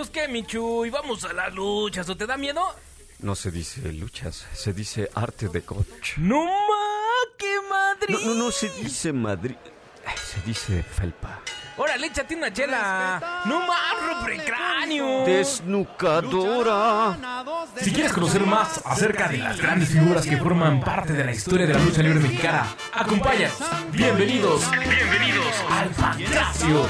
Entonces, ¿qué, Michu? ¿Y vamos a las luchas? ¿O te da miedo? No se dice luchas, se dice arte de coach. ¡No ma! ¡Qué Madrid! No, no, no se dice Madrid. Se dice felpa. Órale, échate una chela. ¡No más, cráneo! Desnucadora. Si quieres conocer más acerca de las grandes figuras que forman parte de la historia de la lucha libre mexicana, acompáñanos. Bienvenidos, bienvenidos al Pancracio.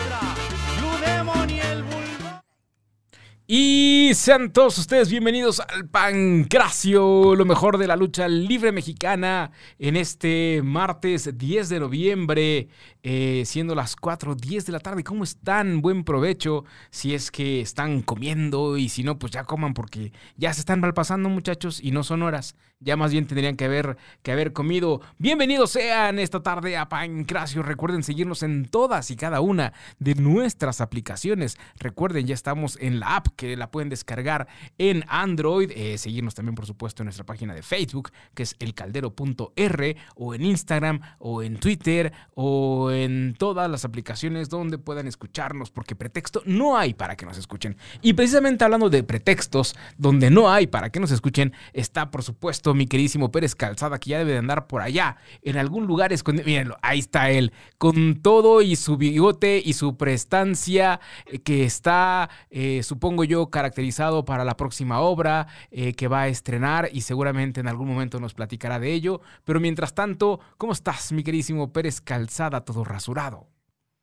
Y sean todos ustedes bienvenidos al Pancracio, lo mejor de la lucha libre mexicana en este martes 10 de noviembre, eh, siendo las 4.10 de la tarde. ¿Cómo están? Buen provecho si es que están comiendo y si no, pues ya coman porque ya se están malpasando muchachos y no son horas. Ya más bien tendrían que haber, que haber comido. Bienvenidos sean esta tarde a Pancracio. Recuerden seguirnos en todas y cada una de nuestras aplicaciones. Recuerden, ya estamos en la app que la pueden descargar en Android. Eh, seguirnos también, por supuesto, en nuestra página de Facebook, que es elcaldero.r, o en Instagram, o en Twitter, o en todas las aplicaciones donde puedan escucharnos, porque pretexto no hay para que nos escuchen. Y precisamente hablando de pretextos, donde no hay para que nos escuchen, está, por supuesto, mi queridísimo Pérez Calzada, que ya debe de andar por allá, en algún lugar escondido. Mírenlo, ahí está él, con todo y su bigote y su prestancia, eh, que está, eh, supongo yo, caracterizado para la próxima obra eh, que va a estrenar y seguramente en algún momento nos platicará de ello. Pero mientras tanto, ¿cómo estás, mi queridísimo Pérez Calzada, todo rasurado?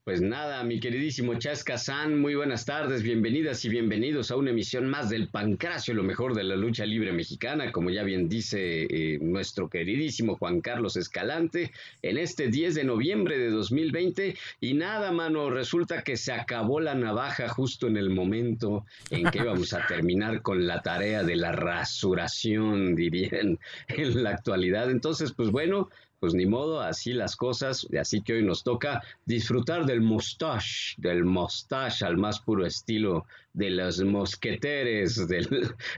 Pues nada, mi queridísimo Chasca San, muy buenas tardes, bienvenidas y bienvenidos a una emisión más del Pancracio, lo mejor de la lucha libre mexicana, como ya bien dice eh, nuestro queridísimo Juan Carlos Escalante, en este 10 de noviembre de 2020. Y nada, mano, resulta que se acabó la navaja justo en el momento en que íbamos a terminar con la tarea de la rasuración, dirían en la actualidad. Entonces, pues bueno, pues ni modo, así las cosas, así que hoy nos toca disfrutar del mustache, del mustache al más puro estilo de los mosqueteres del,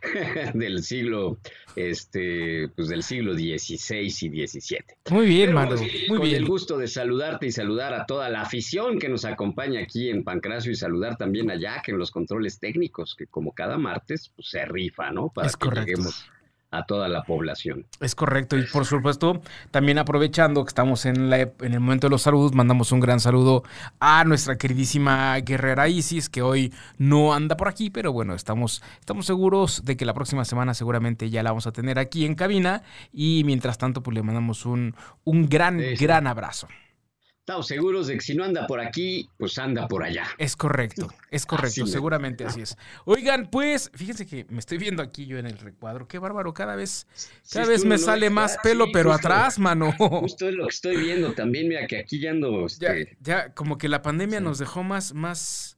del siglo, este, pues del siglo XVI y XVII. Muy bien, Manu, muy con bien. el gusto de saludarte y saludar a toda la afición que nos acompaña aquí en Pancracio y saludar también a Jack en los controles técnicos, que como cada martes, pues se rifa, ¿no? Para Es que correcto. lleguemos a toda la población. Es correcto, y por supuesto, también aprovechando que estamos en, la, en el momento de los saludos, mandamos un gran saludo a nuestra queridísima guerrera Isis, que hoy no anda por aquí, pero bueno, estamos, estamos seguros de que la próxima semana seguramente ya la vamos a tener aquí en cabina, y mientras tanto, pues le mandamos un, un gran, Sí, sí. gran abrazo. Estamos seguros de que si no anda por aquí, pues anda por allá. Es correcto, es correcto, Así seguramente así es. Oigan, pues, fíjense que me estoy viendo aquí yo en el recuadro, qué bárbaro, cada vez, cada Sí, vez me no sale más pelo, sí, pero justo. atrás, mano. Justo es lo que estoy viendo también, mira que aquí ya ando, Ya, este, ya, como que la pandemia Sí. nos dejó más, más,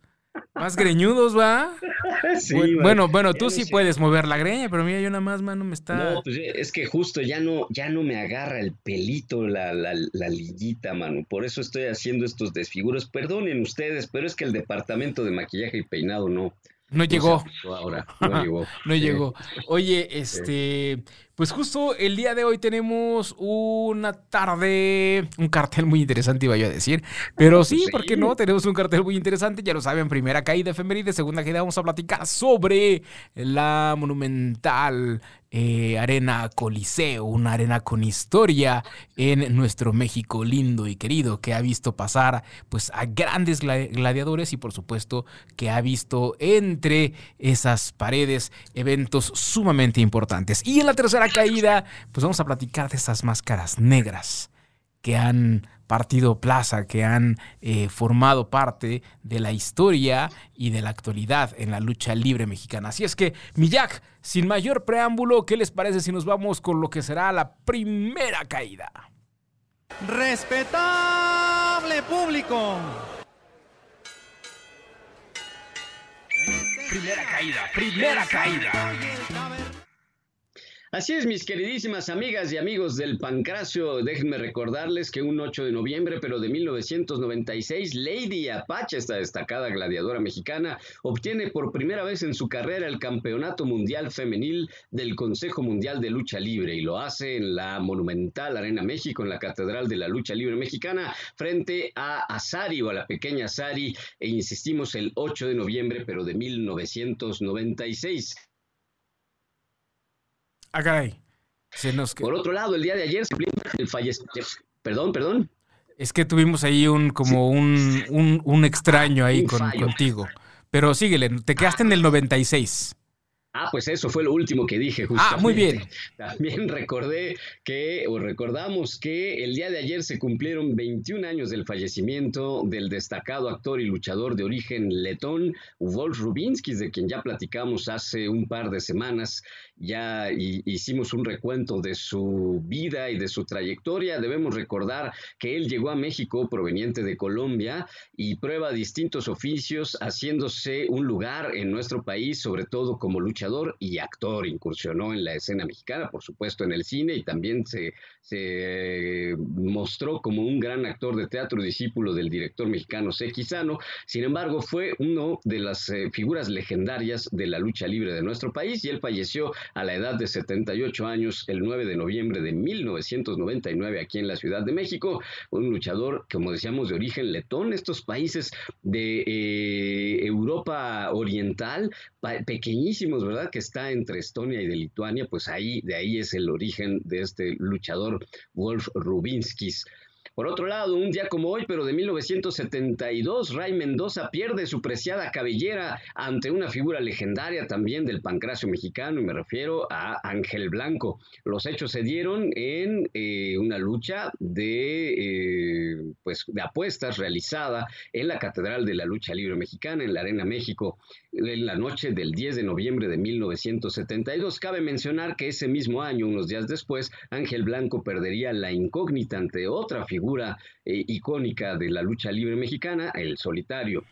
más greñudos, ¿va? sí, bueno, bueno, tú sí puedes mover la greña, pero mira, yo nada más, mano, me está. No, pues es que justo ya no, ya no me agarra el pelito, la, la, la liguita, mano. Por eso estoy haciendo estos desfiguros. Perdonen ustedes, pero es que el departamento de maquillaje y peinado no. No no llegó. ajustó ahora, no llegó. No llegó. Oye, este, pues justo el día de hoy tenemos una tarde, un cartel muy interesante, iba yo a decir. Pero sí, Sí. ¿por qué no? Tenemos un cartel muy interesante, ya lo saben, primera caída efeméride, segunda caída vamos a platicar sobre la monumental eh, arena Coliseo, una arena con historia en nuestro México lindo y querido, que ha visto pasar pues a grandes gla- gladiadores y por supuesto que ha visto entre esas paredes eventos sumamente importantes. Y en la tercera caída, pues vamos a platicar de esas máscaras negras que han partido plaza, que han eh, formado parte de la historia y de la actualidad en la lucha libre mexicana. Así es que, mi Jack, sin mayor preámbulo, ¿qué les parece si nos vamos con lo que será la primera caída? Respetable público. Primera caída, primera caída. Así es, mis queridísimas amigas y amigos del Pancracio, déjenme recordarles que un 8 de noviembre, pero de 1996, Lady Apache, esta destacada gladiadora mexicana, obtiene por primera vez en su carrera el Campeonato Mundial Femenil del Consejo Mundial de Lucha Libre y lo hace en la monumental Arena México, en la Catedral de la Lucha Libre Mexicana, frente a Asari o a la pequeña Asari, e insistimos el 8 de noviembre, pero de 1996. Ah, caray. Por otro lado, el día de ayer se el fallecimiento. Perdón, perdón. Es que tuvimos ahí un como un, un, extraño ahí con, contigo. Pero síguele, te quedaste en el 96. Ah, pues eso fue lo último que dije justamente. Ah, muy bien. También recordé que, o recordamos que el día de ayer se cumplieron 21 años del fallecimiento del destacado actor y luchador de origen letón, Wolf Rubinsky, de quien ya platicamos hace un par de semanas. Ya hicimos un recuento de su vida y de su trayectoria. Debemos recordar que él llegó a México proveniente de Colombia y prueba distintos oficios, haciéndose un lugar en nuestro país, sobre todo como luchador y actor. Incursionó en la escena mexicana, por supuesto, en el cine y también se, se mostró como un gran actor de teatro, discípulo del director mexicano Sequizano. Sin embargo, fue uno de las eh, figuras legendarias de la lucha libre de nuestro país y él falleció a la edad de 78 años el 9 de noviembre de 1999 aquí en la Ciudad de México. Un luchador, como decíamos, de origen letón. Estos países de eh, Europa Oriental, pequeñísimos, ¿verdad? Que está entre Estonia y de Lituania, pues ahí, de ahí es el origen de este luchador Wolf Rubinskis. Por otro lado, un día como hoy, pero de 1972, Ray Mendoza pierde su preciada cabellera ante una figura legendaria también del pancracio mexicano, y me refiero a Ángel Blanco. Los hechos se dieron en eh, una lucha de, eh, pues, de apuestas realizada en la Catedral de la Lucha Libre Mexicana, en la Arena México, en la noche del 10 de noviembre de 1972. Cabe mencionar que ese mismo año, unos días después, Ángel Blanco perdería la incógnita ante otra figura figura eh, icónica de la lucha libre mexicana, el solitario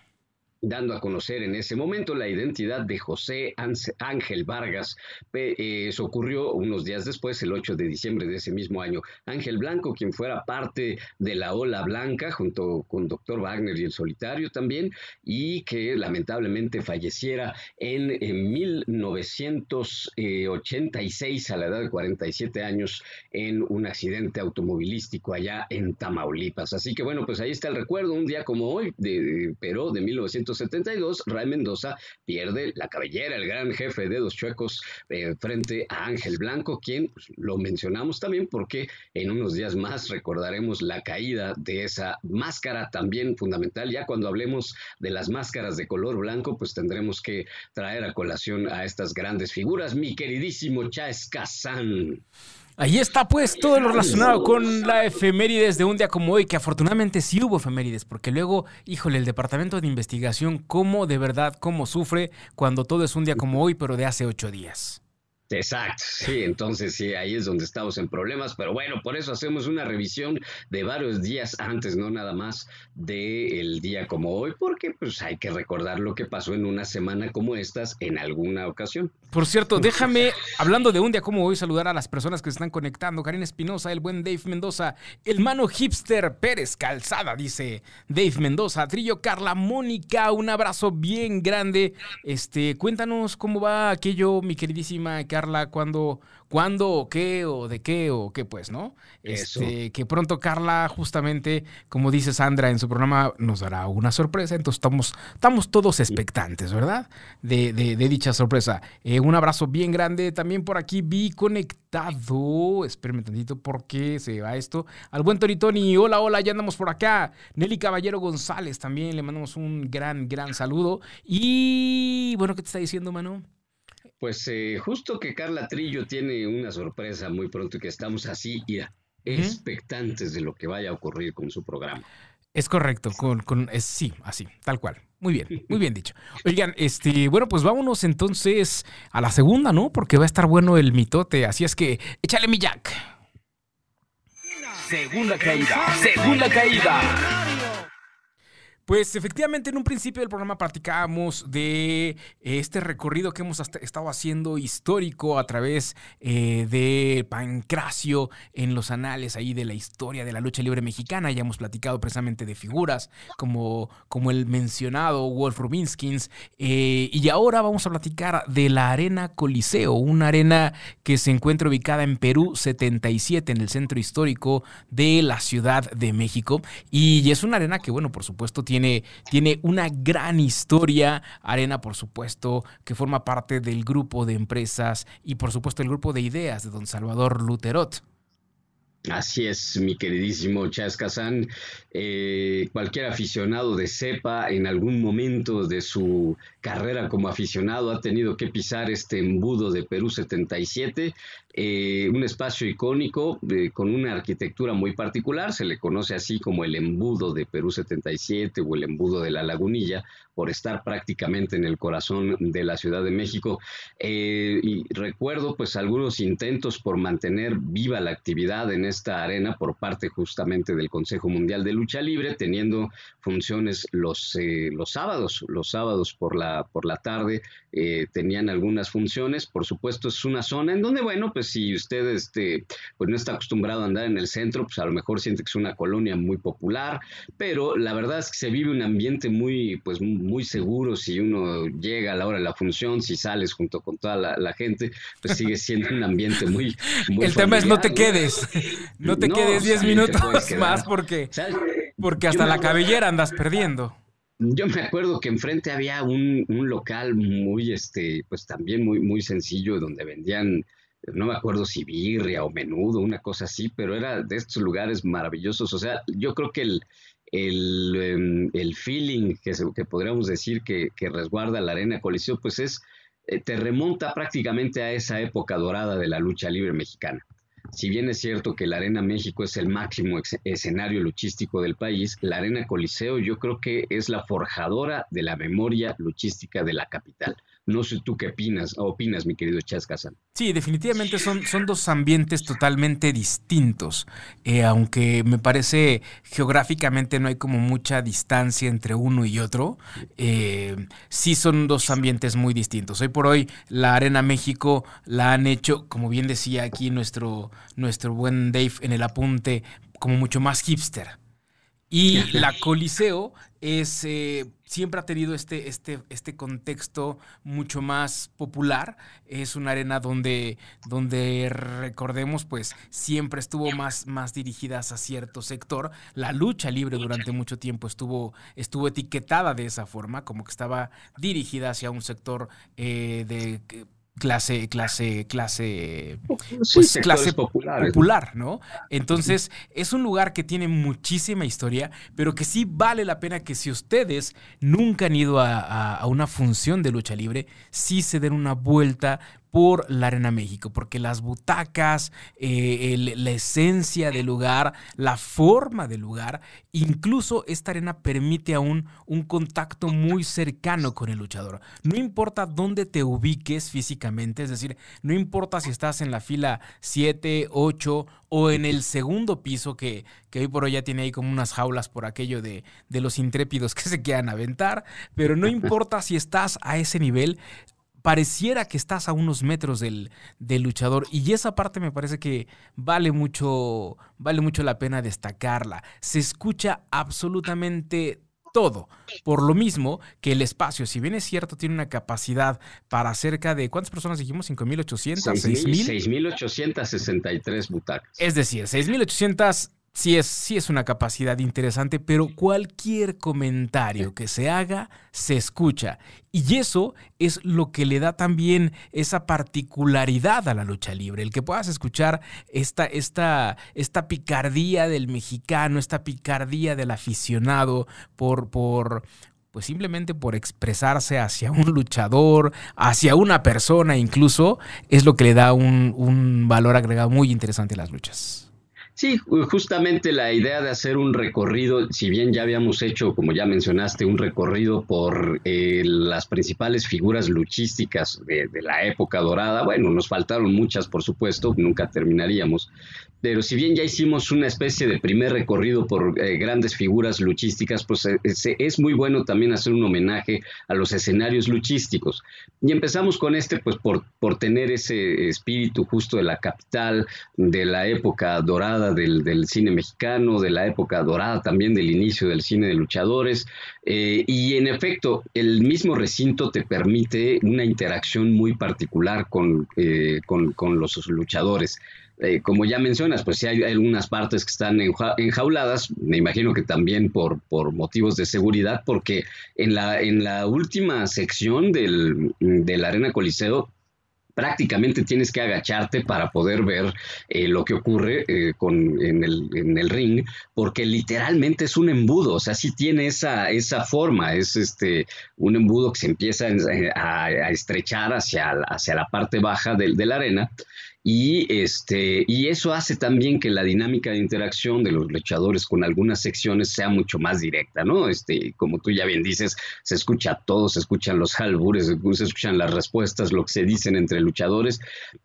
dando a conocer en ese momento la identidad de José Ángel Vargas. Eh, eso ocurrió unos días después, el 8 de diciembre de ese mismo año. Ángel Blanco, quien fuera parte de la Ola Blanca, junto con Doctor Wagner y el Solitario también, y que lamentablemente falleciera en, 1986 a la edad de 47 años en un accidente automovilístico allá en Tamaulipas. Así que bueno, pues ahí está el recuerdo, un día como hoy, de, pero de 1986 1972, Ray Mendoza pierde la cabellera, el gran jefe de dos chuecos, eh, frente a Ángel Blanco, quien pues, lo mencionamos también porque en unos días más recordaremos la caída de esa máscara también fundamental. Ya cuando hablemos de las máscaras de color blanco, pues tendremos que traer a colación a estas grandes figuras. Mi queridísimo Chávez Kazán. Ahí está pues todo lo relacionado con la efemérides de un día como hoy, que afortunadamente sí hubo efemérides, porque luego, híjole, el departamento de investigación, cómo de verdad, cómo sufre cuando todo es un día como hoy, pero de hace ocho días. Exacto, sí, entonces sí, ahí es donde estamos en problemas, pero bueno, por eso hacemos una revisión de varios días antes, no nada más del día como hoy, porque pues hay que recordar lo que pasó en una semana como estas en alguna ocasión. Por cierto, déjame, hablando de un día como hoy, saludar a las personas que se están conectando. Karina Espinosa, el buen Dave Mendoza, el mano hipster Pérez Calzada, dice Dave Mendoza, Trillo Carla Mónica, un abrazo bien grande. Este, cuéntanos cómo va aquello, mi queridísima Carla Carla cuándo, cuándo o qué o de qué o qué, pues, ¿no? Este, que pronto Carla, justamente, como dice Sandra en su programa, nos dará una sorpresa. Entonces estamos, estamos todos expectantes, ¿verdad? De, de, dicha sorpresa. Eh, un abrazo bien grande. También por aquí vi conectado. Espérenme un tantito porque se va esto. Al buen Toritoni. Hola, hola, ya andamos por acá. Nelly Caballero González también. Le mandamos un gran, gran saludo. Y bueno, ¿qué te está diciendo, Manu? Pues eh, justo que Carla Trillo tiene una sorpresa muy pronto y que estamos así, ya, expectantes de lo que vaya a ocurrir con su programa. Es correcto, con, con sí, así, tal cual. Muy bien, muy bien dicho. Oigan, este, bueno, pues vámonos entonces a la segunda, ¿no? Porque va a estar bueno el mitote, así es que échale mi jack. Segunda caída, segunda caída. Pues efectivamente en un principio del programa platicábamos de este recorrido que hemos estado haciendo histórico a través eh, de Pancracio en los anales ahí de la historia de la lucha libre mexicana. Ya hemos platicado precisamente de figuras como, como el mencionado Wolf Rubinskins. Eh, y ahora vamos a platicar de la Arena Coliseo, una arena que se encuentra ubicada en Perú 77, en el centro histórico de la Ciudad de México. Y es una arena que, bueno, por supuesto tiene tiene, una gran historia. Arena, por supuesto, que forma parte del grupo de empresas y, por supuesto, el grupo de ideas de don Salvador Luterot. Así es, mi queridísimo Chas Kazan. Eh, cualquier aficionado de cepa en algún momento de su carrera como aficionado ha tenido que pisar este embudo de Perú 77, eh, un espacio icónico eh, con una arquitectura muy particular, se le conoce así como el embudo de Perú 77 o el embudo de la lagunilla, por estar prácticamente en el corazón de la Ciudad de México. y recuerdo pues algunos intentos por mantener viva la actividad en esta arena por parte justamente del Consejo Mundial de Lucha Libre, teniendo funciones los, eh, los sábados, los sábados por la, por la tarde eh, tenían algunas funciones. Por supuesto, es una zona en donde, bueno, pues si usted este, pues no está acostumbrado a andar en el centro, pues a lo mejor siente que es una colonia muy popular, pero la verdad es que se vive un ambiente muy, pues muy seguro si uno llega a la hora de la función, si sales junto con toda la, gente, pues sigue siendo un ambiente muy... muy el tema es no te quedes. No te quedes 10 minutos más porque, porque hasta la cabellera andas perdiendo. Yo me acuerdo que enfrente había un, local muy, este, pues también muy, muy sencillo, donde vendían, no me acuerdo si birria o menudo, una cosa así, pero era de estos lugares maravillosos. O sea, yo creo que el, el, em, feeling que, que podríamos decir que, que, resguarda la Arena Coliseo, pues es, eh, te remonta prácticamente a esa época dorada de la lucha libre mexicana. Si bien es cierto que la Arena México es el máximo escenario luchístico del país, la Arena Coliseo yo creo que es la forjadora de la memoria luchística de la capital. No sé tú qué opinas, opinas mi querido Chas Sí, definitivamente son, son dos ambientes totalmente distintos, eh, aunque me parece geográficamente no hay como mucha distancia entre uno y otro, eh, sí son dos ambientes muy distintos. Hoy por hoy la Arena México la han hecho, como bien decía aquí nuestro, nuestro buen Dave en el apunte, como mucho más hipster. Y la Coliseo es, eh, siempre ha tenido este, este, este contexto mucho más popular. Es una arena donde, donde recordemos, pues siempre estuvo más, más dirigida hacia cierto sector. La lucha libre durante mucho tiempo estuvo, estuvo etiquetada de esa forma, como que estaba dirigida hacia un sector eh, de clase, clase, clase, pues, clase popular, ¿no? Entonces, es un lugar que tiene muchísima historia, pero que sí vale la pena que si ustedes nunca han ido a, a una función de lucha libre, sí se den una vuelta por la Arena México, porque las butacas, eh, la esencia del lugar, la forma del lugar, incluso esta arena permite aún un contacto muy cercano con el luchador. No importa dónde te ubiques físicamente, es decir, no importa si estás en la fila 7, 8 o en el segundo piso, que, que hoy por hoy ya tiene ahí como unas jaulas por aquello de, de los intrépidos que se quieran aventar, pero no importa si estás a ese nivel, pareciera que estás a unos metros del, luchador y esa parte me parece que vale mucho, vale mucho la pena destacarla. Se escucha absolutamente todo. Por lo mismo que el espacio, si bien es cierto, tiene una capacidad para cerca de, ¿cuántas personas dijimos? ¿5.800? ¿6.000? 6.863 butacas. Es decir, 6.800 sí es, sí es una capacidad interesante, pero cualquier comentario que se haga se escucha. Y eso es lo que le da también esa particularidad a la lucha libre, el que puedas escuchar esta, esta, esta picardía del mexicano, esta picardía del aficionado por, por, pues simplemente por expresarse hacia un luchador, hacia una persona incluso, es lo que le da un, un valor agregado muy interesante a las luchas. Sí, justamente la idea de hacer un recorrido, si bien ya habíamos hecho, como ya mencionaste, un recorrido por eh, las principales figuras luchísticas de, la época dorada, bueno, nos faltaron muchas, por supuesto, nunca terminaríamos, pero si bien ya hicimos una especie de primer recorrido por eh, grandes figuras luchísticas, pues eh, es, muy bueno también hacer un homenaje a los escenarios luchísticos. Y empezamos con este, pues por, por tener ese espíritu justo de la capital, de la época dorada del, cine mexicano, de la época dorada también del inicio del cine de luchadores. Eh, y en efecto, el mismo recinto te permite una interacción muy particular con, eh, con, los luchadores. Eh, como ya mencionas, pues sí hay algunas partes que están enjauladas, me imagino que también por, por motivos de seguridad, porque en la, en la última sección del, de la Arena Coliseo prácticamente tienes que agacharte para poder ver eh, lo que ocurre eh, con, en, el, en, el, ring, porque literalmente es un embudo, o sea, sí tiene esa, esa forma, es este, un embudo que se empieza a, estrechar hacia, hacia la parte baja de, de la arena y, este, y eso hace también que la dinámica de interacción de los luchadores con algunas secciones sea mucho más directa, ¿no? Este, como tú ya bien dices, se escucha todo, se escuchan los albures, se escuchan las respuestas, lo que se dicen entre luchadores.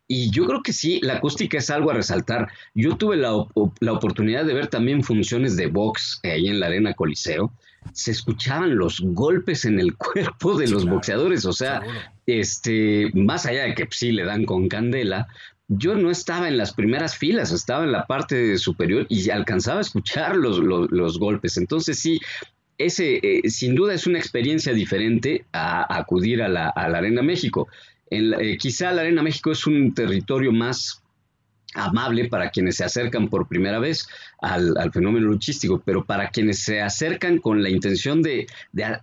Y yo creo que sí, la acústica es algo a resaltar. Yo tuve la, la oportunidad de ver también funciones de box ahí en la Arena Coliseo se escuchaban los golpes en el cuerpo de los boxeadores, o sea, este, más allá de que sí le dan con candela, yo no estaba en las primeras filas, estaba en la parte superior y alcanzaba a escuchar los, los, golpes. Entonces sí, ese eh, sin duda es una experiencia diferente a, acudir a la, Arena México. En, eh, quizá la Arena México es un territorio más amable para quienes se acercan por primera vez al, fenómeno luchístico, pero para quienes se acercan con la intención de,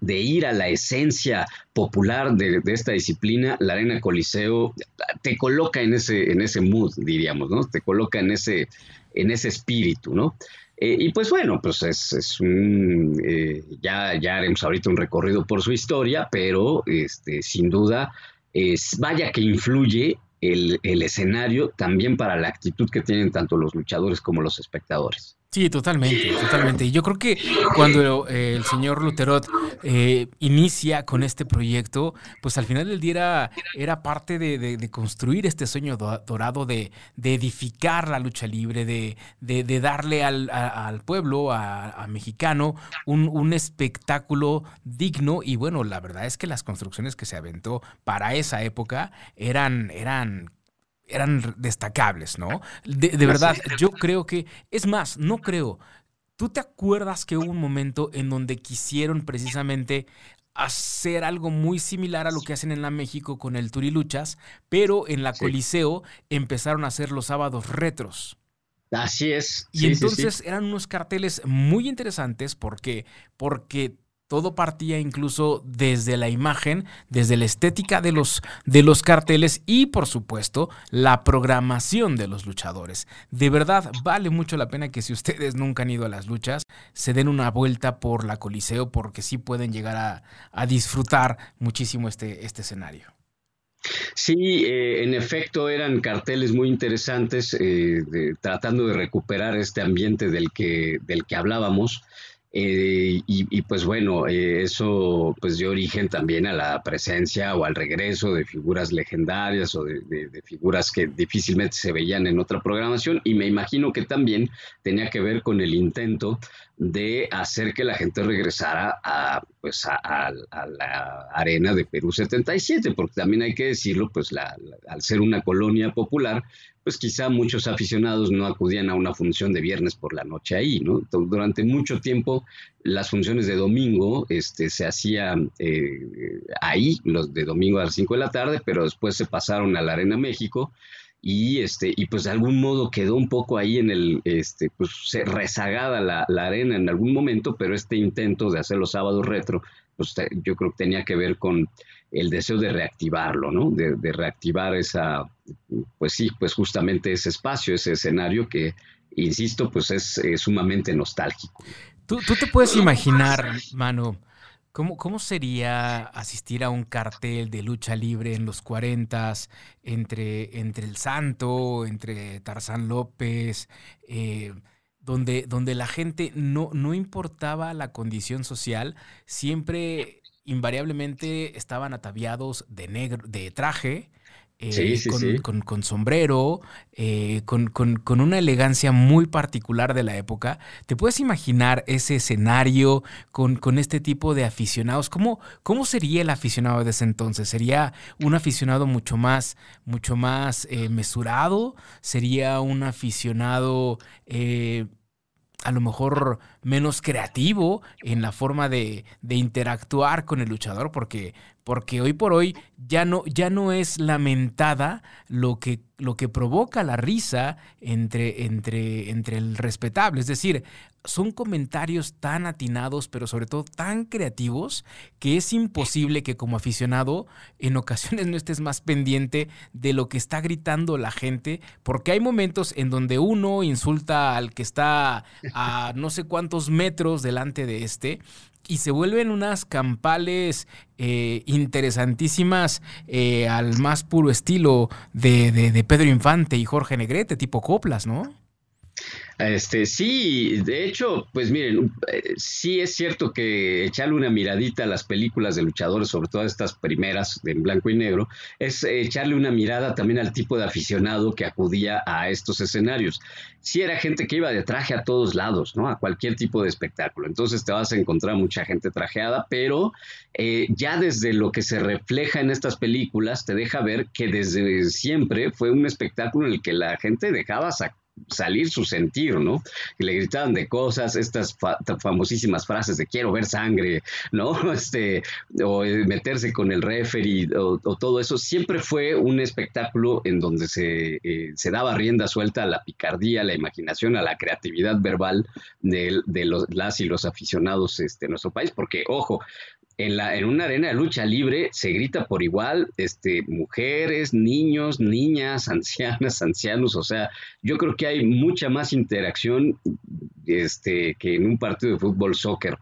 ir a la esencia popular de, esta disciplina, la Arena Coliseo te coloca en ese, en ese mood, diríamos, ¿no? Te coloca en ese, en ese espíritu, ¿no? Eh, y pues bueno, pues es, un, eh, ya, ya haremos ahorita un recorrido por su historia, pero este, sin duda, es, vaya que influye el, el escenario también para la actitud que tienen tanto los luchadores como los espectadores. Sí, totalmente, totalmente. Y yo creo que cuando eh, el señor Luterot eh, inicia con este proyecto, pues al final del día era, parte de, construir este sueño dorado, de, edificar la lucha libre, de, darle al, pueblo, a, mexicano, un, un, espectáculo digno. Y bueno, la verdad es que las construcciones que se aventó para esa época eran, eran eran destacables, ¿no? De, verdad, yo creo que, es más, no creo. ¿Tú te acuerdas que hubo un momento en donde quisieron precisamente hacer algo muy similar a lo que hacen en la México con el Turiluchas, pero en la Coliseo empezaron a hacer los sábados retros? Así es. Y entonces eran unos carteles muy interesantes porque, porque todo partía incluso desde la imagen, desde la estética de los, de los carteles y por supuesto la programación de los luchadores. De verdad vale mucho la pena que si ustedes nunca han ido a las luchas, se den una vuelta por la Coliseo porque sí pueden llegar a, disfrutar muchísimo este, este escenario. Sí, eh, en efecto eran carteles muy interesantes eh, tratando de recuperar este ambiente del que, del que hablábamos. Eh, y, pues bueno, eh, eso pues dio origen también a la presencia o al regreso de figuras legendarias o de, figuras que difícilmente se veían en otra programación. Y me imagino que también tenía que ver con el intento de hacer que la gente regresara a, pues a, la arena de Perú 77, porque también hay que decirlo, pues al ser una colonia popular, pues quizá muchos aficionados no acudían a una función de viernes por la noche ahí, ¿no? Durante mucho tiempo las funciones de domingo este, se hacían eh, ahí, los de domingo a las 5 de la tarde, pero después se pasaron a la Arena México y este y pues de algún modo quedó un poco ahí en el este pues rezagada la, la, arena en algún momento pero este intento de hacer los sábados retro pues yo creo que tenía que ver con el deseo de reactivarlo, ¿no? De, reactivar esa, pues sí, pues justamente ese espacio, ese escenario que, insisto, pues es, sumamente nostálgico. ¿Tú, te puedes imaginar, mano, ¿Cómo, ¿Cómo, sería asistir a un cartel de lucha libre en los 40 entre, entre El Santo, entre Tarzán López, eh, donde, donde la gente no, no importaba la condición social, siempre invariablemente estaban ataviados de negro, de traje, eh, con, sombrero, eh, con, una elegancia muy particular de la época. ¿Te puedes imaginar ese escenario con, este tipo de aficionados? ¿Cómo, ¿Cómo, sería el aficionado de ese entonces? ¿Sería un aficionado mucho más, mucho más eh, mesurado? ¿Sería un aficionado a lo mejor menos creativo en la forma de, interactuar con el luchador, porque, porque hoy por hoy ya no, ya no es lamentada lo que, lo que provoca la risa entre, entre, entre el respetable. Es decir, son comentarios tan atinados, pero sobre todo tan creativos, que es imposible que como aficionado en ocasiones no estés más pendiente de lo que está gritando la gente, porque hay momentos en donde uno insulta al que está a no sé metros delante de este, y se vuelven unas campales eh, interesantísimas eh, al más puro estilo de, de Pedro Infante y Jorge Negrete, tipo coplas, ¿no? Este, sí, de hecho, pues miren, eh, sí es cierto que echarle una miradita a las películas de luchadores, sobre todo estas primeras en blanco y negro, es echarle una mirada también al tipo de aficionado que acudía a estos escenarios. Sí era gente que iba de traje a todos lados, ¿no? A cualquier tipo de espectáculo. Entonces te vas a encontrar mucha gente trajeada, pero eh, ya desde lo que se refleja en estas películas te deja ver que desde siempre fue un espectáculo en el que la gente dejaba sacar salir su sentir, ¿no? Y le gritaban de cosas, estas famosísimas frases de quiero ver sangre, ¿no? Este, o eh, meterse con el referee, o, todo eso, siempre fue un espectáculo en donde se, eh, se, daba rienda suelta a la picardía, a la imaginación, a la creatividad verbal de, los, las y los aficionados este, nuestro país, porque, ojo, en, la, en una arena de lucha libre se grita por igual, este, mujeres, niños, niñas, ancianas, ancianos, o sea, yo creo que hay mucha más interacción este, que en un partido de fútbol, soccer.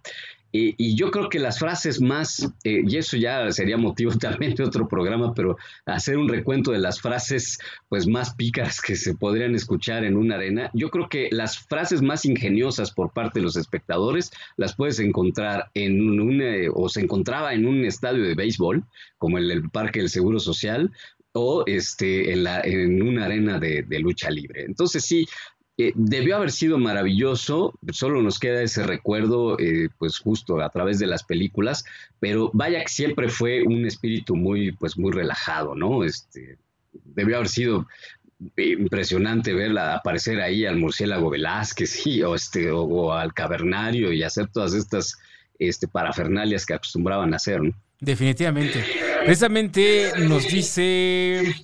Y, yo creo que las frases más, eh, y eso ya sería motivo también de otro programa, pero hacer un recuento de las frases pues más pícaras que se podrían escuchar en una arena, yo creo que las frases más ingeniosas por parte de los espectadores las puedes encontrar en un, eh, o se encontraba en un estadio de béisbol, como el, el Parque del Seguro Social, o este, en, la, en una arena de, de, lucha libre. Entonces sí, eh, debió haber sido maravilloso, solo nos queda ese recuerdo, eh, pues justo a través de las películas, pero vaya que siempre fue un espíritu muy, pues muy relajado, ¿no? Este, debió haber sido impresionante verla aparecer ahí al murciélago Velázquez o, este, o, al cavernario y hacer todas estas este, parafernalias que acostumbraban a hacer, ¿no? Definitivamente. Precisamente nos dice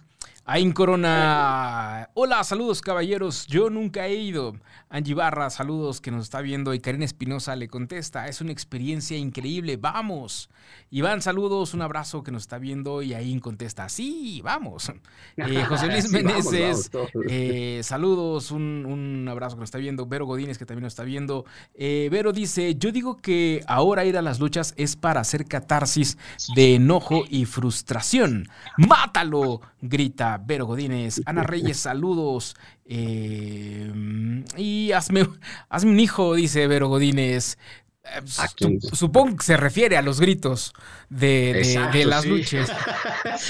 Ain Corona. Hola, saludos caballeros. Yo nunca he ido. Angie Barra, saludos que nos está viendo. Y Karina Espinosa le contesta. Es una experiencia increíble. Vamos. Iván, saludos. Un abrazo que nos está viendo. Y Ain contesta. Sí, vamos. Eh, José Luis Meneses. Eh, saludos. Un, abrazo que nos está viendo. Vero Godínez que también nos está viendo. Eh, Vero dice: Yo digo que ahora ir a las luchas es para hacer catarsis de enojo y frustración. ¡Mátalo! Grita Vero Godínez. Ana Reyes, saludos. Eh, y hazme, hazme un hijo, dice Vero Godínez. Eh, supongo que se refiere a los gritos de, las luchas.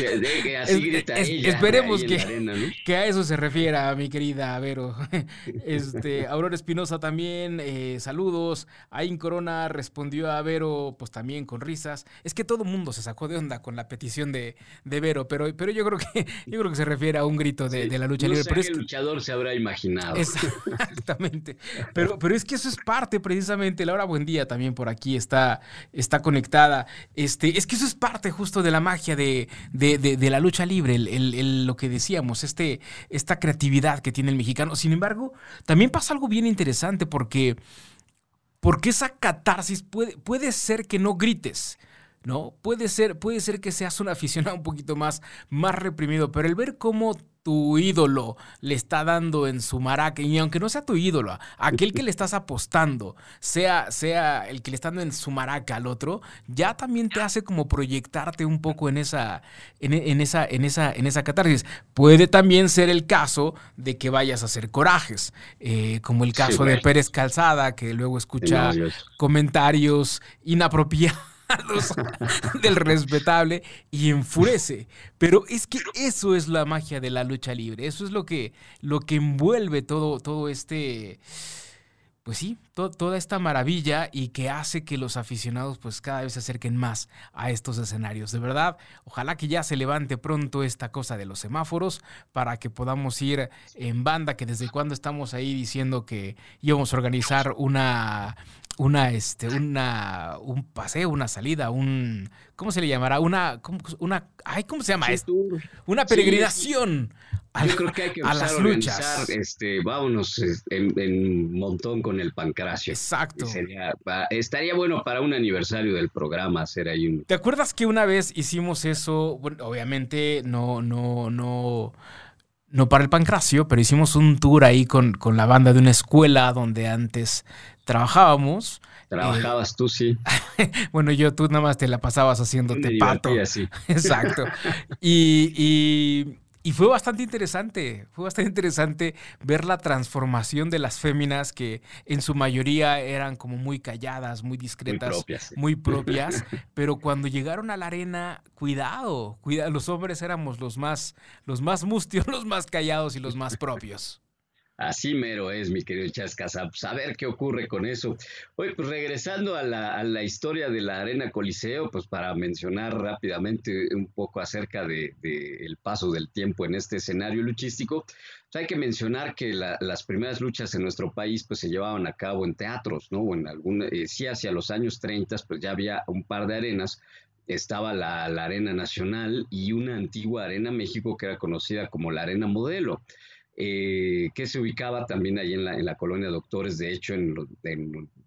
esperemos que, que, a eso se refiera, mi querida Vero. Este, Aurora Espinosa también, eh, saludos. Ain Corona respondió a Vero, pues también con risas. Es que todo el mundo se sacó de onda con la petición de, de Vero, pero, pero yo creo que yo creo que se refiere a un grito de, la lucha libre. pero es el luchador se habrá imaginado. Exactamente. Pero, pero es que eso es parte precisamente. Laura Buen Día también por aquí está, está conectada. Este, es que eso es parte justo de la magia de, la lucha libre, lo que decíamos, este, esta creatividad que tiene el mexicano. Sin embargo, también pasa algo bien interesante porque, porque esa catarsis puede, puede ser que no grites. ¿no? Puede ser, puede ser que seas un aficionado un poquito más, más reprimido, pero el ver cómo tu ídolo le está dando en su maraca, y aunque no sea tu ídolo, aquel que le estás apostando, sea, sea el que le está dando en su maraca al otro, ya también te hace como proyectarte un poco en esa, en, esa, en esa, en esa catarsis. Puede también ser el caso de que vayas a hacer corajes, eh, como el caso de Pérez Calzada, que luego escucha comentarios inapropiados del respetable y enfurece. Pero es que eso es la magia de la lucha libre. Eso es lo que, lo que envuelve todo, todo este. Pues sí, toda esta maravilla y que hace que los aficionados pues cada vez se acerquen más a estos escenarios. De verdad, ojalá que ya se levante pronto esta cosa de los semáforos para que podamos ir en banda, que desde cuando estamos ahí diciendo que íbamos a organizar una una, este, una, un paseo, una salida, un, ¿cómo se le llamará? Una, una, ay, ¿cómo se llama esto? Una peregrinación. Yo creo que hay que a las luchas. Este, vámonos en, en, montón con el Exacto. estaría bueno para un aniversario del programa hacer ahí un. ¿Te acuerdas que una vez hicimos eso? Bueno, obviamente no, no, no no para el pancracio, pero hicimos un tour ahí con, con, la banda de una escuela donde antes trabajábamos. Trabajabas tú, sí. bueno, yo tú nada más te la pasabas haciéndote pato. Exacto. y, y, fue bastante interesante, fue bastante interesante ver la transformación de las féminas que en su mayoría eran como muy calladas, muy discretas, muy propias, muy propias pero cuando llegaron a la arena, cuidado, cuidado, los hombres éramos los más, los más mustios, los más callados y los más propios. Así mero es, mi querido Chascasa. Pues a ver qué ocurre con eso. Oye, pues regresando a la, historia de la Arena Coliseo, pues para mencionar rápidamente un poco acerca del de, el paso del tiempo en este escenario luchístico, pues hay que mencionar que las primeras luchas en nuestro país pues se llevaban a cabo en teatros, ¿no? en algún, eh, sí, hacia los años 30 pues ya había un par de arenas, estaba la, la Arena Nacional y una antigua Arena México que era conocida como la Arena Modelo. Eh, que se ubicaba también ahí en la, colonia Doctores, de hecho en,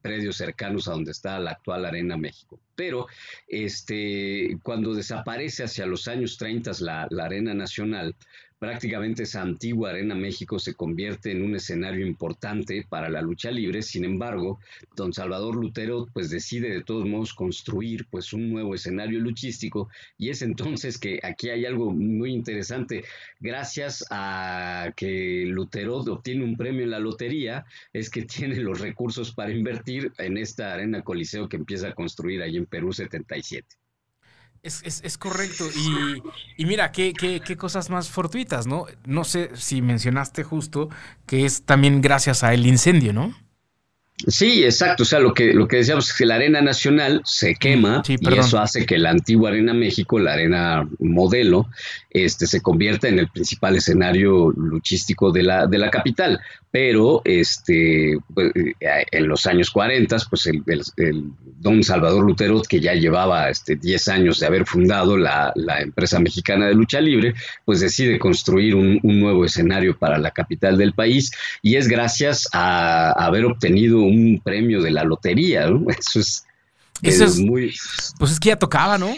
predios cercanos a donde está la actual Arena México. Pero este, cuando desaparece hacia los años 30 la, la Arena Nacional, prácticamente esa antigua Arena México se convierte en un escenario importante para la lucha libre. Sin embargo, don Salvador Lutero pues decide de todos modos construir pues un nuevo escenario luchístico y es entonces que aquí hay algo muy interesante. Gracias a que Lutero obtiene un premio en la lotería, es que tiene los recursos para invertir en esta Arena Coliseo que empieza a construir ahí en Perú 77. Es, correcto. Y, mira, qué, qué, qué, cosas más fortuitas, ¿no? No sé si mencionaste justo que es también gracias a el incendio, ¿no? Sí, exacto. O sea, lo que, lo que decíamos es que la Arena Nacional se quema y eso hace que la antigua Arena México, la Arena Modelo, este, se convierta en el principal escenario luchístico de la, de la capital pero este, pues, eh, en los años 40, pues el, don Salvador Lutero, que ya llevaba este, 10 años de haber fundado la, empresa mexicana de lucha libre, pues decide construir un, nuevo escenario para la capital del país y es gracias a, haber obtenido un premio de la lotería, Eso es, Eso es muy... Pues es que ya tocaba, ¿no?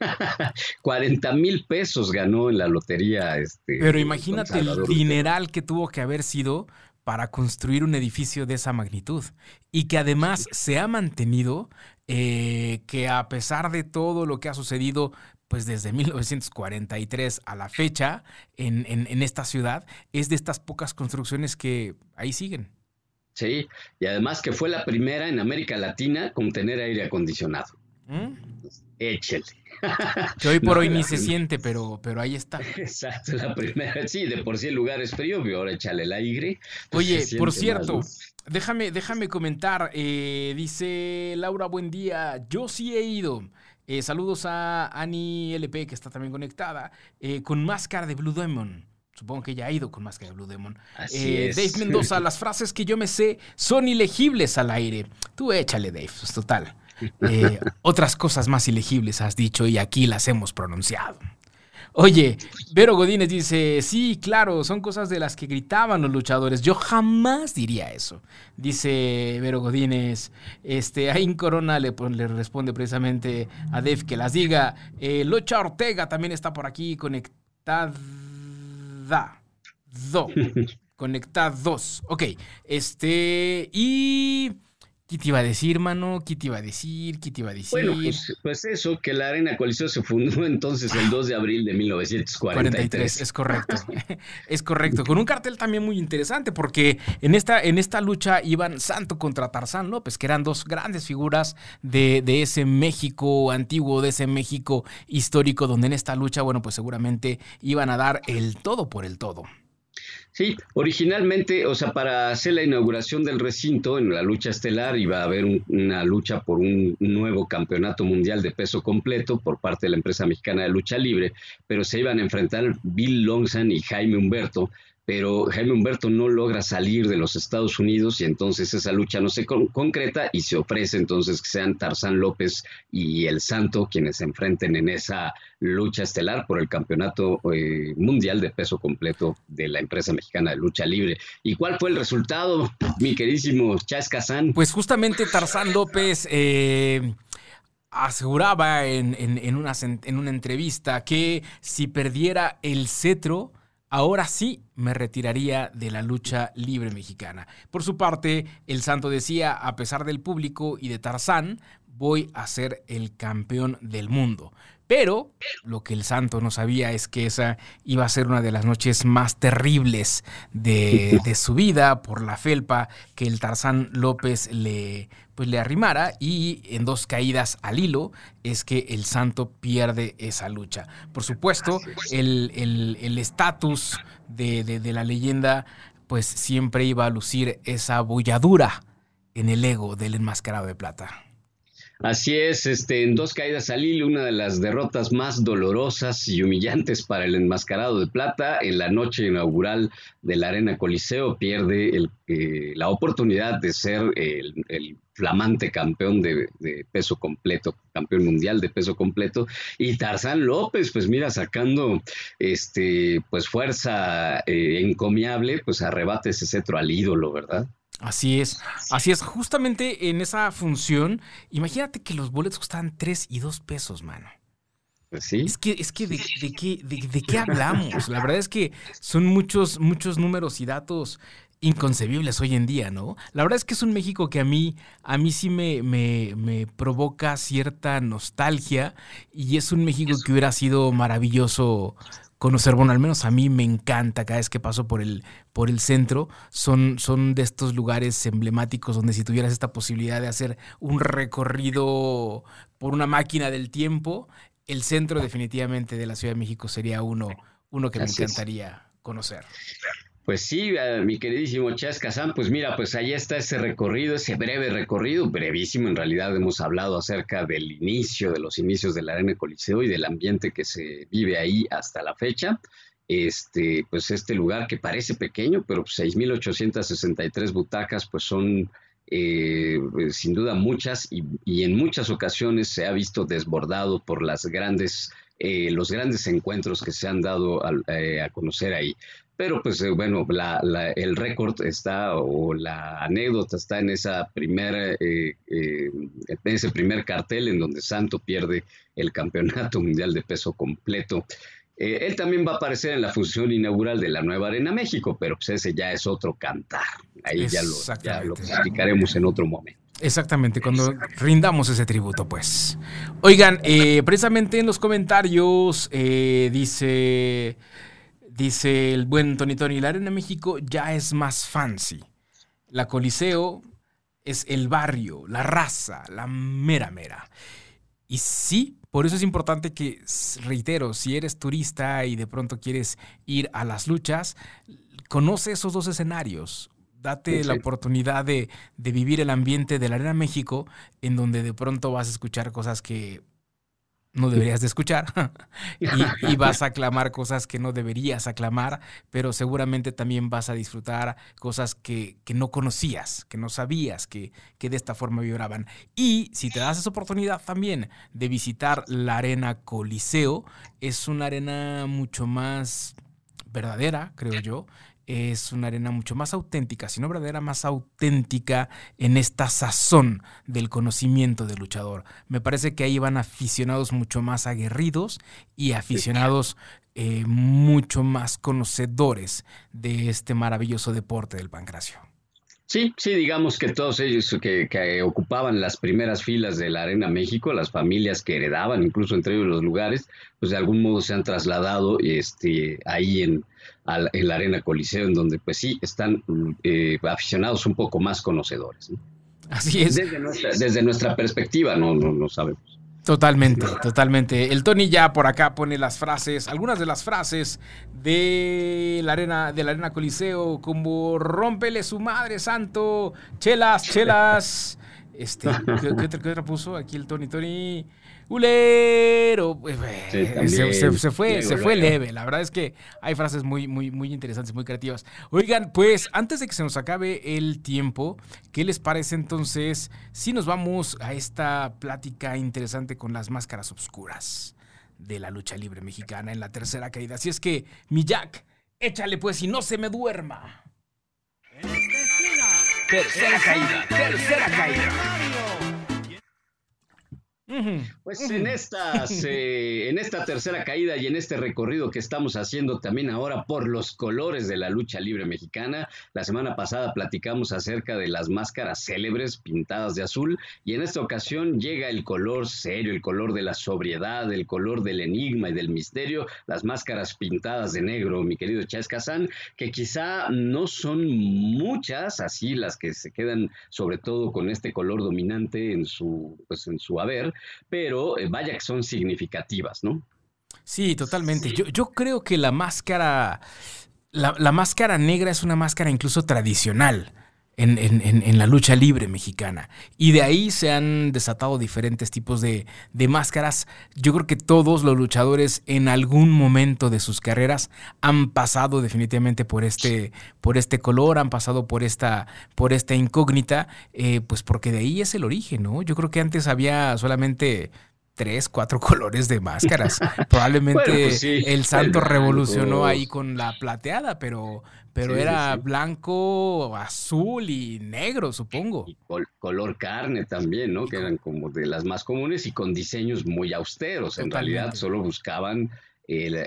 40 mil pesos ganó en la lotería. Este, Pero imagínate el dineral que tuvo que haber sido para construir un edificio de esa magnitud y que además se ha mantenido, eh, que a pesar de todo lo que ha sucedido, pues desde 1943 a la fecha en, en, esta ciudad, es de estas pocas construcciones que ahí siguen. Sí, y además que fue la primera en América Latina con tener aire acondicionado. ¿Mm? Échale. Que hoy por hoy ni se siente, pero, pero ahí está. Exacto, la primera. Sí, de por sí el lugar es frío, pero ahora échale el aire. Pues Oye, por cierto, déjame, déjame comentar. Eh, dice Laura, buen día. Yo sí he ido. Eh, saludos a Ani LP, que está también conectada, eh, con máscara de Blue Demon. Supongo que ya ha ido con máscara de Blue Demon. Así Dave Mendoza, las frases que yo me sé son ilegibles al aire. Tú échale, Dave, pues total. Eh, otras cosas más ilegibles has dicho y aquí las hemos pronunciado. Oye, Vero Godínez dice, sí, claro, son cosas de las que gritaban los luchadores. Yo jamás diría eso. Dice Vero Godínez, este, Ain Corona le, le responde precisamente a Def que las diga. Eh, Locha Ortega también está por aquí conectada Conectados. Ok, este. Y. ¿Qué te iba a decir, mano? ¿Qué te iba a decir? ¿Qué te iba a decir? Bueno, pues, pues eso, que la Arena Coliseo se fundó entonces el 2 de abril de 1943. es correcto. es correcto. Con un cartel también muy interesante, porque en esta, en esta lucha iban Santo contra Tarzán López, que eran dos grandes figuras de, de ese México antiguo, de ese México histórico, donde en esta lucha, bueno, pues seguramente iban a dar el todo por el todo. Sí, originalmente, o sea, para hacer la inauguración del recinto en la lucha estelar iba a haber una lucha por un nuevo campeonato mundial de peso completo por parte de la empresa mexicana de lucha libre, pero se iban a enfrentar Bill Longsan y Jaime Humberto, pero Jaime Humberto no logra salir de los Estados Unidos y entonces esa lucha no se concreta y se ofrece entonces que sean Tarzán López y El Santo quienes se enfrenten en esa lucha estelar por el campeonato eh, mundial de peso completo de la empresa mexicana de lucha libre. ¿Y cuál fue el resultado, mi queridísimo Chas Kazan? Pues justamente Tarzán López... Eh, aseguraba en, una, en una entrevista que si perdiera el cetro, ahora sí me retiraría de la lucha libre mexicana. Por su parte, el santo decía, a pesar del público y de Tarzán, voy a ser el campeón del mundo. Pero lo que el santo no sabía es que esa iba a ser una de las noches más terribles de, su vida por la felpa que el Tarzán López le, pues, le arrimara y en dos caídas al hilo es que el santo pierde esa lucha. Por supuesto, el estatus de, de la leyenda pues siempre iba a lucir esa bolladura en el ego del enmascarado de plata. Así es, este, en dos caídas al hilo, una de las derrotas más dolorosas y humillantes para el enmascarado de plata. En la noche inaugural de la Arena Coliseo pierde el, eh, la oportunidad de ser el, flamante campeón de, peso completo, campeón mundial de peso completo. Y Tarzán López, pues mira, sacando este, pues fuerza eh, encomiable, pues arrebate ese cetro al ídolo, ¿verdad? Así es, así es. Justamente en esa función, imagínate que los boletos costaban 3 y 2 pesos, mano. Pues sí. Es que, es que de, qué, de, qué hablamos. La verdad es que son muchos, muchos números y datos inconcebibles hoy en día, ¿no? La verdad es que es un México que a mí, a mí sí me, me, me, provoca cierta nostalgia y es un México que hubiera sido maravilloso conocer, bueno, al menos a mí me encanta cada vez que paso por el, por el centro, son, son de estos lugares emblemáticos donde si tuvieras esta posibilidad de hacer un recorrido por una máquina del tiempo, el centro definitivamente de la Ciudad de México sería uno, uno que me encantaría conocer. Pues sí, eh, mi queridísimo Chas Kazan, pues mira, pues ahí está ese recorrido, ese breve recorrido, brevísimo en realidad hemos hablado acerca del inicio, de los inicios de la Arena Coliseo y del ambiente que se vive ahí hasta la fecha. Este, pues este lugar que parece pequeño, pero 6.863 butacas, pues son eh, sin duda muchas y, en muchas ocasiones se ha visto desbordado por las grandes, eh, los grandes encuentros que se han dado a, a conocer ahí. Pero pues eh, bueno, el récord está o la anécdota está en esa primer, eh, eh, en ese primer cartel en donde Santo pierde el campeonato mundial de peso completo. él también va a aparecer en la función inaugural de la Nueva Arena México, pero pues ese ya es otro cantar. Ahí ya lo, ya lo explicaremos en otro momento. Exactamente, cuando rindamos ese tributo, pues. Oigan, precisamente en los comentarios dice... Dice el buen Tony Tony, la Arena México ya es más fancy. La Coliseo es el barrio, la raza, la mera mera. Y sí, por eso es importante que, reitero, si eres turista y de pronto quieres ir a las luchas, conoce esos dos escenarios. Date la oportunidad de, de, vivir el ambiente de la Arena México, en donde de pronto vas a escuchar cosas que no deberías de escuchar y, vas a aclamar cosas que no deberías aclamar, pero seguramente también vas a disfrutar cosas que, no conocías, que no sabías que, que, de esta forma vibraban. Y si te das esa oportunidad también de visitar la arena Coliseo, es una arena mucho más verdadera, creo yo, es una arena mucho más auténtica, si no verdadera, más auténtica en esta sazón del conocimiento del luchador. Me parece que ahí van aficionados mucho más aguerridos y aficionados eh, mucho más conocedores de este maravilloso deporte del pancracio. Sí, sí, digamos que todos ellos que, ocupaban las primeras filas de la Arena México, las familias que heredaban incluso entre ellos los lugares, pues de algún modo se han trasladado este, ahí en, en la Arena Coliseo, en donde pues sí, están eh, aficionados un poco más conocedores. Así es. Desde nuestra, perspectiva, no, no, no sabemos. Totalmente, totalmente. El Tony ya por acá pone las frases, algunas de las frases de la arena, de la arena Coliseo, como rompele su madre santo, chelas, chelas. Este, ¿qué, qué otra puso? Aquí el Tony, Tony. ¡Ulero! Pues, se, fue, se fue leve. La verdad es que hay frases muy, muy, muy interesantes, muy creativas. Oigan, pues antes de que se nos acabe el tiempo, ¿qué les parece entonces si nos vamos a esta plática interesante con las máscaras oscuras de la lucha libre mexicana en la tercera caída? Así es que, mi Jack, échale pues y no se me duerma. Tercera caída, tercera caída. Pues en, estas, eh, en esta tercera caída y en este recorrido que estamos haciendo también ahora por los colores de la lucha libre mexicana, la semana pasada platicamos acerca de las máscaras célebres pintadas de azul y en esta ocasión llega el color serio, el color de la sobriedad, el color del enigma y del misterio, las máscaras pintadas de negro, mi querido Chávez Kazán, que quizá no son muchas, así las que se quedan sobre todo con este color dominante en su, pues, en su haber, pero eh, vaya que son significativas, ¿no? Sí, totalmente. Yo, yo creo que la máscara, la, máscara negra es una máscara incluso tradicional. En, la lucha libre mexicana. Y de ahí se han desatado diferentes tipos de, de, máscaras. Yo creo que todos los luchadores en algún momento de sus carreras han pasado definitivamente por este, por este color, han pasado por esta, por esta incógnita, eh, pues porque de ahí es el origen, ¿no? Yo creo que antes había solamente tres, cuatro colores de máscaras. Probablemente pues el santo revolucionó ahí con la plateada, pero, pero era blanco, azul y negro, supongo. Y color carne también, ¿no? Que eran como de las más comunes y con diseños muy austeros. En realidad solo buscaban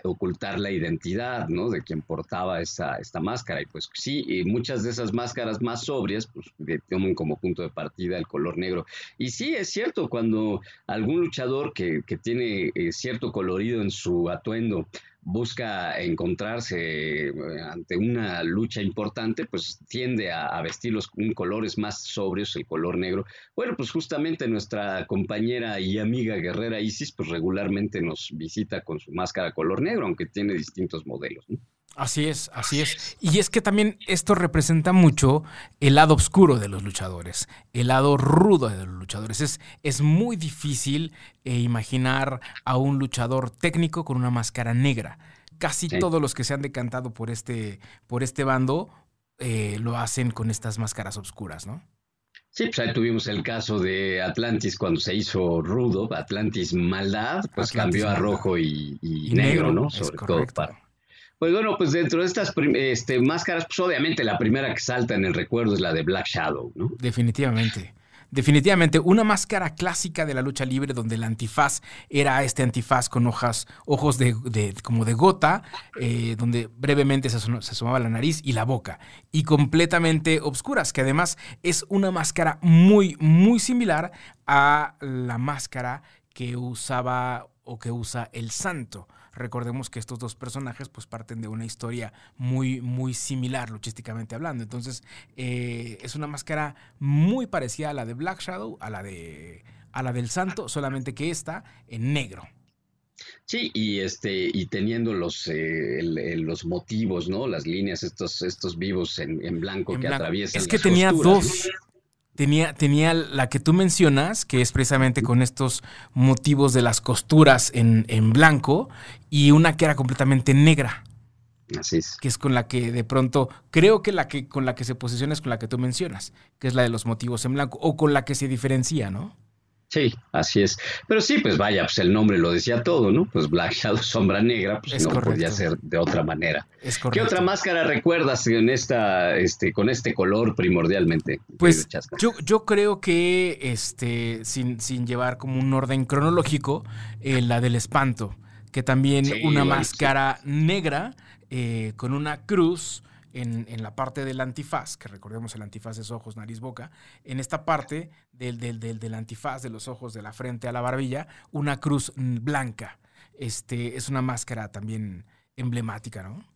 ocultar la identidad, ¿no? De quien portaba esta, esta máscara. Y pues sí, muchas de esas máscaras más sobrias, pues toman como punto de partida el color negro. Y sí, es cierto, cuando algún luchador que, que tiene eh, cierto colorido en su atuendo busca encontrarse eh, ante una lucha importante, pues tiende a, vestir los colores más sobrios, el color negro. Bueno, pues justamente nuestra compañera y amiga guerrera Isis, pues regularmente nos visita con su máscara color negro, aunque tiene distintos modelos. Así es, así es. Y es que también esto representa mucho el lado oscuro de los luchadores, el lado rudo de los luchadores. Es, es muy difícil eh, imaginar a un luchador técnico con una máscara negra. Casi todos los que se han decantado por este, por este bando eh, lo hacen con estas máscaras oscuras, ¿no? Sí, pues ahí tuvimos el caso de Atlantis cuando se hizo rudo, Atlantis maldad, pues cambió a rojo y, negro, ¿no? Sobre todo para pues bueno, pues dentro de estas este, máscaras, pues obviamente la primera que salta en el recuerdo es la de Black Shadow, ¿no? Definitivamente. Definitivamente, una máscara clásica de la lucha libre donde el antifaz era este antifaz con hojas, ojos de, como de gota, eh, donde brevemente se, se asomaba la nariz y la boca, y completamente obscuras, que además es una máscara muy, muy similar a la máscara que usaba o que usa el santo. Recordemos que estos dos personajes pues parten de una historia muy, muy similar, luchísticamente hablando. Entonces, eh, es una máscara muy parecida a la de Black Shadow, a la, de, a la del Santo, solamente que esta en negro. Sí, y este, y teniendo los, eh, los motivos, ¿no? Las líneas, estos, estos vivos en, blanco que atraviesan. Es que tenía dos, Tenía, tenía la que tú mencionas, que es precisamente con estos motivos de las costuras en, blanco, y una que era completamente negra. Así es. Que es con la que de pronto, creo que la que con la que se posiciona es con la que tú mencionas, que es la de los motivos en blanco, o con la que se diferencia, ¿no? Sí, así es. Pero sí, pues vaya, pues el nombre lo decía todo, ¿no? Pues Black Shadow, sombra negra, pues no podía ser de otra manera. Es ¿Qué otra máscara recuerdas en esta, este, con este color primordialmente? Pues yo, yo creo que, este, sin, sin llevar como un orden cronológico, eh, la del espanto, que también una máscara negra eh, con una cruz en, la parte del antifaz, que recordemos el antifaz es ojos, nariz, boca, en esta parte del, del, del, antifaz, de los ojos, de la frente a la barbilla, una cruz blanca. Este, es una máscara también emblemática, ¿no?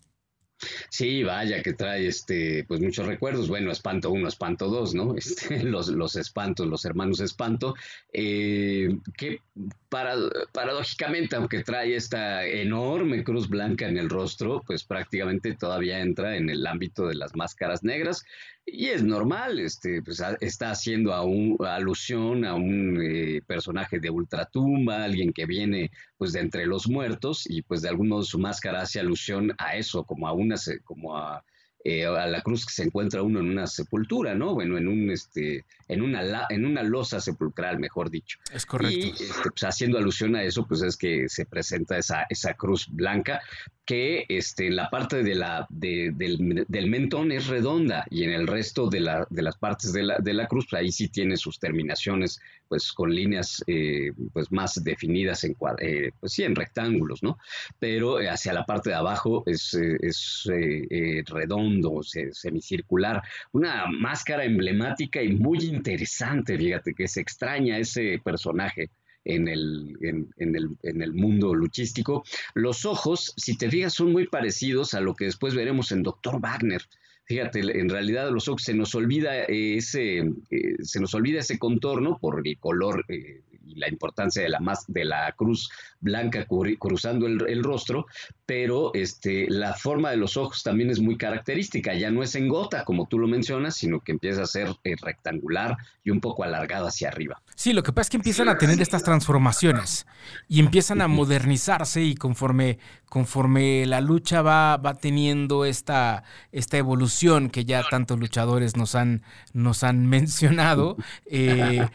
Sí, vaya que trae este, pues muchos recuerdos. Bueno, Espanto 1, Espanto 2, ¿no? Este, los, los espantos, los hermanos Espanto, eh, que para, paradójicamente, aunque trae esta enorme cruz blanca en el rostro, pues prácticamente todavía entra en el ámbito de las máscaras negras. Y es normal, este, pues está haciendo a un, alusión a un eh, personaje de ultratumba, alguien que viene pues de entre los muertos y pues de algún modo su máscara hace alusión a eso, como a una, como a eh, a la cruz que se encuentra uno en una sepultura, ¿no? Bueno, en un este, en una en una losa sepulcral, mejor dicho. Es correcto. Y este, pues, haciendo alusión a eso, pues es que se presenta esa, esa cruz blanca que este, la parte de la, del, mentón es redonda y en el resto de, la, de las partes de la, de la, cruz, pues ahí sí tiene sus terminaciones pues con líneas eh, pues más definidas en, eh, pues sí, en rectángulos, ¿no? Pero hacia la parte de abajo es, es eh, redondo, semicircular, una máscara emblemática y muy interesante, fíjate que se extraña ese personaje en el, en, el, en el mundo luchístico. Los ojos, si te fijas, son muy parecidos a lo que después veremos en Doctor Wagner. Fíjate, en realidad los ojos se nos olvida ese, eh, se nos olvida ese contorno por el color eh, y la importancia de la, más, de la cruz blanca cruzando el, rostro, pero este, la forma de los ojos también es muy característica, ya no es en gota, como tú lo mencionas, sino que empieza a ser eh, rectangular y un poco alargado hacia arriba. Sí, lo que pasa es que empiezan a tener estas transformaciones y empiezan a modernizarse y conforme, conforme la lucha va, va teniendo esta, esta evolución que ya tantos luchadores nos han, nos han mencionado, eh,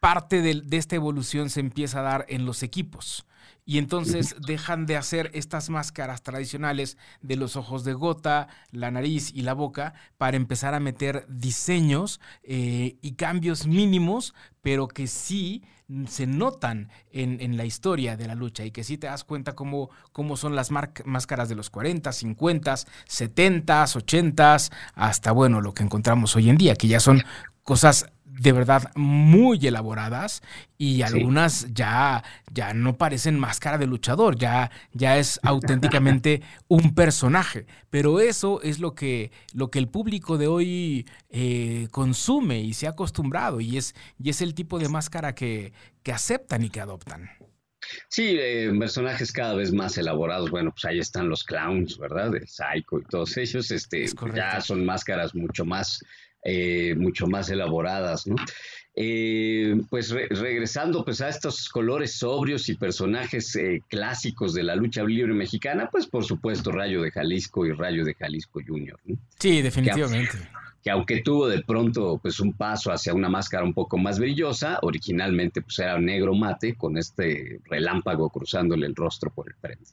parte de, esta evolución se empieza a dar en los equipos. Y entonces dejan de hacer estas máscaras tradicionales de los ojos de gota, la nariz y la boca para empezar a meter diseños eh, y cambios mínimos, pero que sí se notan en, la historia de la lucha y que sí te das cuenta cómo, cómo son las máscaras de los 40, 50, 70, 80, hasta bueno, lo que encontramos hoy en día, que ya son cosas de verdad muy elaboradas y algunas ya, ya no parecen máscara de luchador, ya, ya es auténticamente un personaje. Pero eso es lo que, lo que el público de hoy eh, consume y se ha acostumbrado y es, y es el tipo de máscara que, que aceptan y que adoptan. Sí, eh, personajes cada vez más elaborados. Bueno, pues ahí están los clowns, ¿verdad? El Psycho y todos ellos. Este, ya son máscaras mucho más eh, mucho más elaboradas, ¿no? Eh, pues regresando pues a estos colores sobrios y personajes eh, clásicos de la lucha libre mexicana, pues por supuesto Rayo de Jalisco y Rayo de Jalisco Junior. Sí, definitivamente. Que, aunque tuvo de pronto pues un paso hacia una máscara un poco más brillosa, originalmente pues era negro mate con este relámpago cruzándole el rostro por el frente.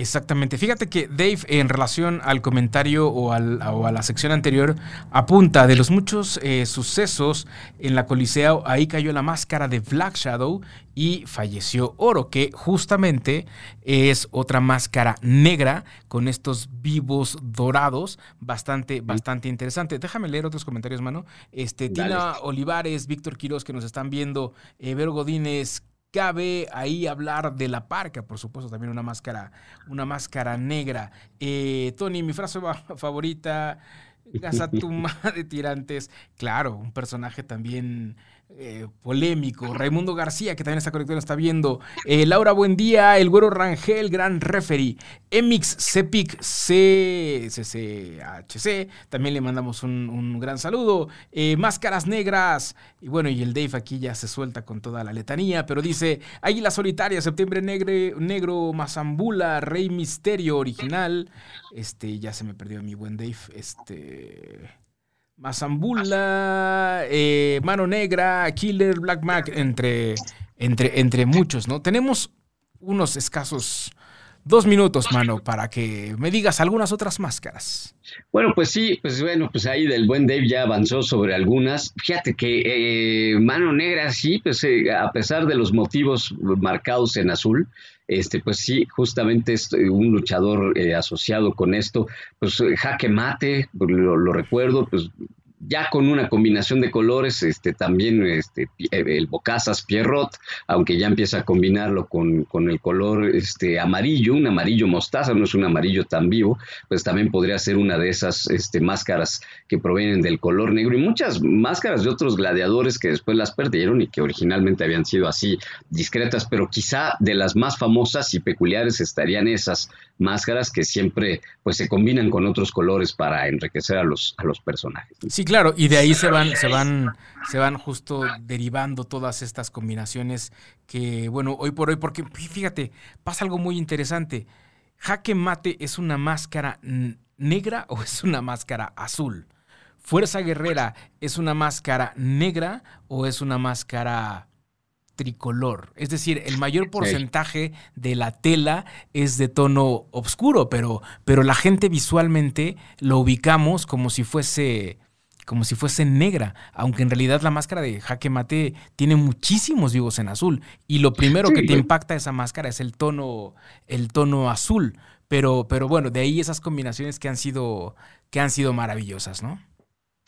Exactamente. Fíjate que Dave, en relación al comentario o, a la sección anterior, apunta de los muchos eh, sucesos en la Coliseo, ahí cayó la máscara de Black Shadow y falleció Oro, que justamente es otra máscara negra con estos vivos dorados, bastante, bastante interesante. Déjame leer otros comentarios, mano. Este, Tina Olivares, Víctor Quiroz, que nos están viendo, eh, Vero Godínez, cabe ahí hablar de la parca, por supuesto, también una máscara, una máscara negra. Eh, Tony, mi frase favorita, Gazatuma de Tirantes, claro, un personaje también eh, polémico. Raimundo García, que también está conectado, está viendo. Eh, Laura Buen Día, el güero Rangel, gran referee. Emix Cepic CCHC, también le mandamos un, gran saludo. Eh, Máscaras Negras, y bueno, y el Dave aquí ya se suelta con toda la letanía, pero dice: Águila Solitaria, Septiembre Negre, Negro, Mazambula, Rey Misterio original. Este, ya se me perdió mi buen Dave. Este. Mazambula, eh, Mano Negra, Killer, Black Mac, entre, entre, entre muchos, ¿no? Tenemos unos escasos dos minutos, mano, para que me digas algunas otras máscaras. Bueno, pues sí, pues bueno, pues ahí del buen Dave ya avanzó sobre algunas. Fíjate que eh, Mano Negra sí, pues eh, a pesar de los motivos marcados en azul, este, pues sí, justamente es un luchador asociado con esto, pues jaque mate, lo, lo recuerdo, pues ya con una combinación de colores, este, también este, el Bocazas Pierrot, aunque ya empieza a combinarlo con, con, el color este, amarillo, un amarillo mostaza, no es un amarillo tan vivo, pues también podría ser una de esas este, máscaras que provienen del color negro y muchas máscaras de otros gladiadores que después las perdieron y que originalmente habían sido así discretas, pero quizá de las más famosas y peculiares estarían esas máscaras que siempre pues se combinan con otros colores para enriquecer a los, a los personajes. Sí, claro, y de ahí se van, se van, se van justo derivando todas estas combinaciones que, bueno, hoy por hoy, porque fíjate, pasa algo muy interesante. Jaque Mate es una máscara negra o es una máscara azul. Fuerza Guerrera es una máscara negra o es una máscara tricolor. Es decir, el mayor porcentaje de la tela es de tono oscuro, pero, pero la gente visualmente lo ubicamos como si fuese como si fuese negra, aunque en realidad la máscara de jaque mate tiene muchísimos vivos en azul. Y lo primero que te impacta esa máscara es el tono el tono azul, pero pero bueno, de ahí esas combinaciones que han sido que han sido maravillosas, ¿no?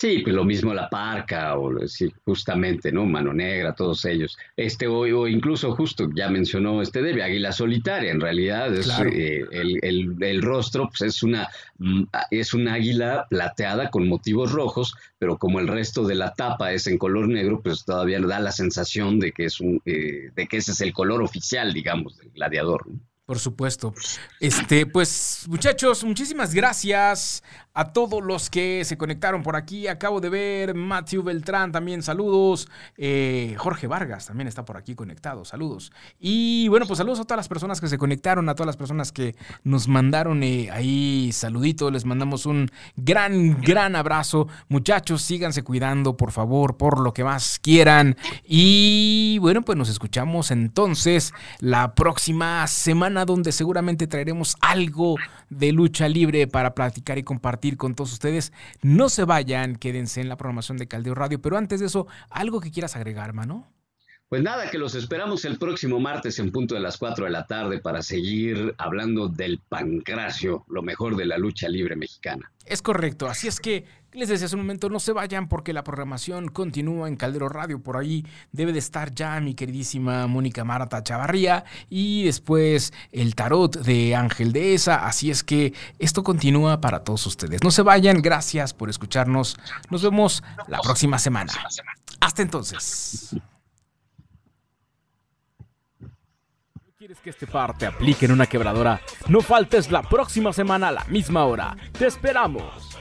Sí, pues lo mismo la parca, o sí, justamente, ¿no? Mano Negra, todos ellos. Este, o, o incluso justo, ya mencionó este Debe, Águila Solitaria, en realidad es eh, el, el, rostro, pues es una, mm, es un águila plateada con motivos rojos, pero como el resto de la tapa es en color negro, pues todavía da la sensación de que es un, eh, de que ese es el color oficial, digamos, del gladiador. ¿no? Por supuesto. Este, pues, muchachos, muchísimas gracias a todos los que se conectaron por aquí. Acabo de ver Matthew Beltrán también, saludos. Eh, Jorge Vargas también está por aquí conectado, saludos. Y bueno, pues saludos a todas las personas que se conectaron, a todas las personas que nos mandaron eh, ahí saluditos. Les mandamos un gran, gran abrazo. Muchachos, síganse cuidando, por favor, por lo que más quieran. Y bueno, pues nos escuchamos entonces la próxima semana donde seguramente traeremos algo de lucha libre para platicar y compartir con todos ustedes. No se vayan, quédense en la programación de Caldeo Radio, pero antes de eso, algo que quieras agregar, mano. Pues nada, que los esperamos el próximo martes en punto de las 4 de la tarde para seguir hablando del pancracio, lo mejor de la lucha libre mexicana. Es correcto, así es que les decía hace un momento, no se vayan porque la programación continúa en Caldero Radio. Por ahí debe de estar ya mi queridísima Mónica Marta Chavarría y después el tarot de Ángel de Esa. Así es que esto continúa para todos ustedes. No se vayan, gracias por escucharnos. Nos vemos la próxima semana. Hasta entonces. ¿Quieres que este par te aplique en una quebradora? No faltes la próxima semana a la misma hora. ¡Te esperamos!